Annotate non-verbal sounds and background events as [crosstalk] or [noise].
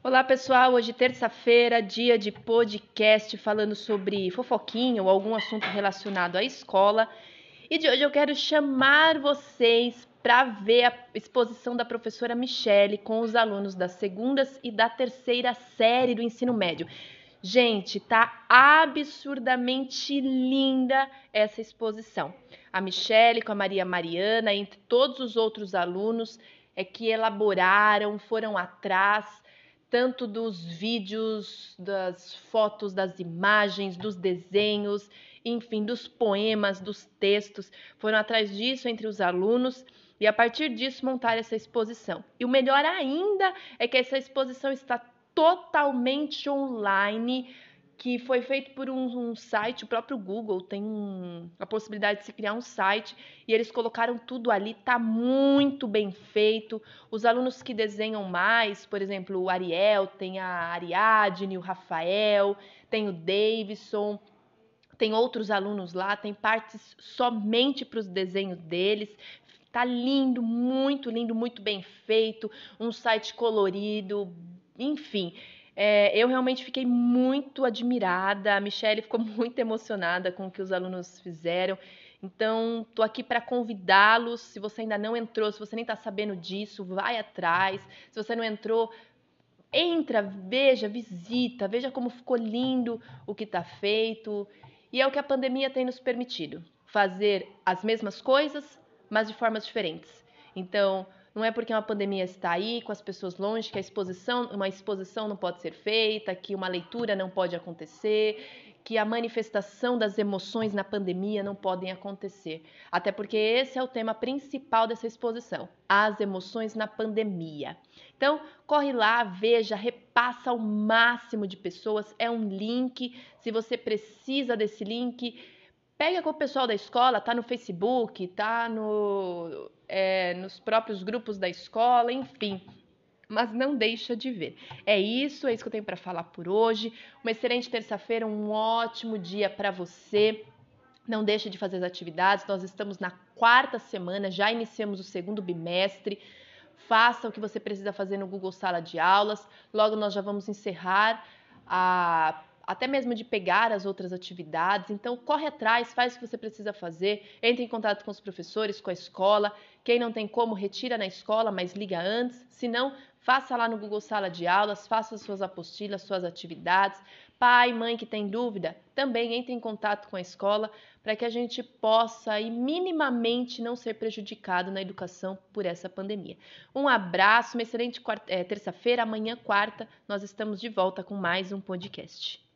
Olá pessoal, hoje terça-feira, dia de podcast falando sobre fofoquinha ou algum assunto relacionado à escola. E de hoje eu quero chamar vocês para ver a exposição da professora Michele com os alunos das segundas e da terceira série do ensino médio. Gente, tá absurdamente linda essa exposição. A Michele com a Maria Mariana, entre todos os outros alunos, é que elaboraram, foram atrás tanto dos vídeos, das fotos, das imagens, dos desenhos, enfim, dos poemas, dos textos. Foram atrás disso entre os alunos e a partir disso montar essa exposição. E o melhor ainda é que essa exposição está totalmente online que foi feito por um, um, site, o próprio Google tem um, a possibilidade de se criar um site e eles colocaram tudo ali, tá muito bem feito. Os alunos que desenham mais, por exemplo, o Ariel, tem a Ariadne, o Rafael, tem o Davidson, tem outros alunos lá, tem partes somente para os desenhos deles. Tá lindo, muito lindo, muito bem feito, um site colorido, enfim. É, eu realmente fiquei muito admirada, a Michelle ficou [laughs] muito emocionada com o que os alunos fizeram. Então, estou aqui para convidá-los. Se você ainda não entrou, se você nem está sabendo disso, vai atrás. Se você não entrou, entra, veja, visita, veja como ficou lindo o que está feito. E é o que a pandemia tem nos permitido: fazer as mesmas coisas, mas de formas diferentes. Então, não é porque uma pandemia está aí, com as pessoas longe, que a exposição, uma exposição não pode ser feita, que uma leitura não pode acontecer, que a manifestação das emoções na pandemia não podem acontecer. Até porque esse é o tema principal dessa exposição, as emoções na pandemia. Então, corre lá, veja, repassa ao máximo de pessoas, é um link, se você precisa desse link, pega com o pessoal da escola, tá no Facebook, tá no é, nos próprios grupos da escola, enfim. Mas não deixa de ver. É isso, é isso que eu tenho para falar por hoje. Uma excelente terça-feira, um ótimo dia para você. Não deixa de fazer as atividades. Nós estamos na quarta semana, já iniciamos o segundo bimestre. Faça o que você precisa fazer no Google Sala de Aulas. Logo nós já vamos encerrar a até mesmo de pegar as outras atividades. Então, corre atrás, faz o que você precisa fazer, entre em contato com os professores, com a escola. Quem não tem como, retira na escola, mas liga antes. Se não, faça lá no Google Sala de Aulas, faça suas apostilas, suas atividades. Pai, mãe que tem dúvida, também entre em contato com a escola para que a gente possa e minimamente não ser prejudicado na educação por essa pandemia. Um abraço, uma excelente é, terça-feira. Amanhã, quarta, nós estamos de volta com mais um podcast.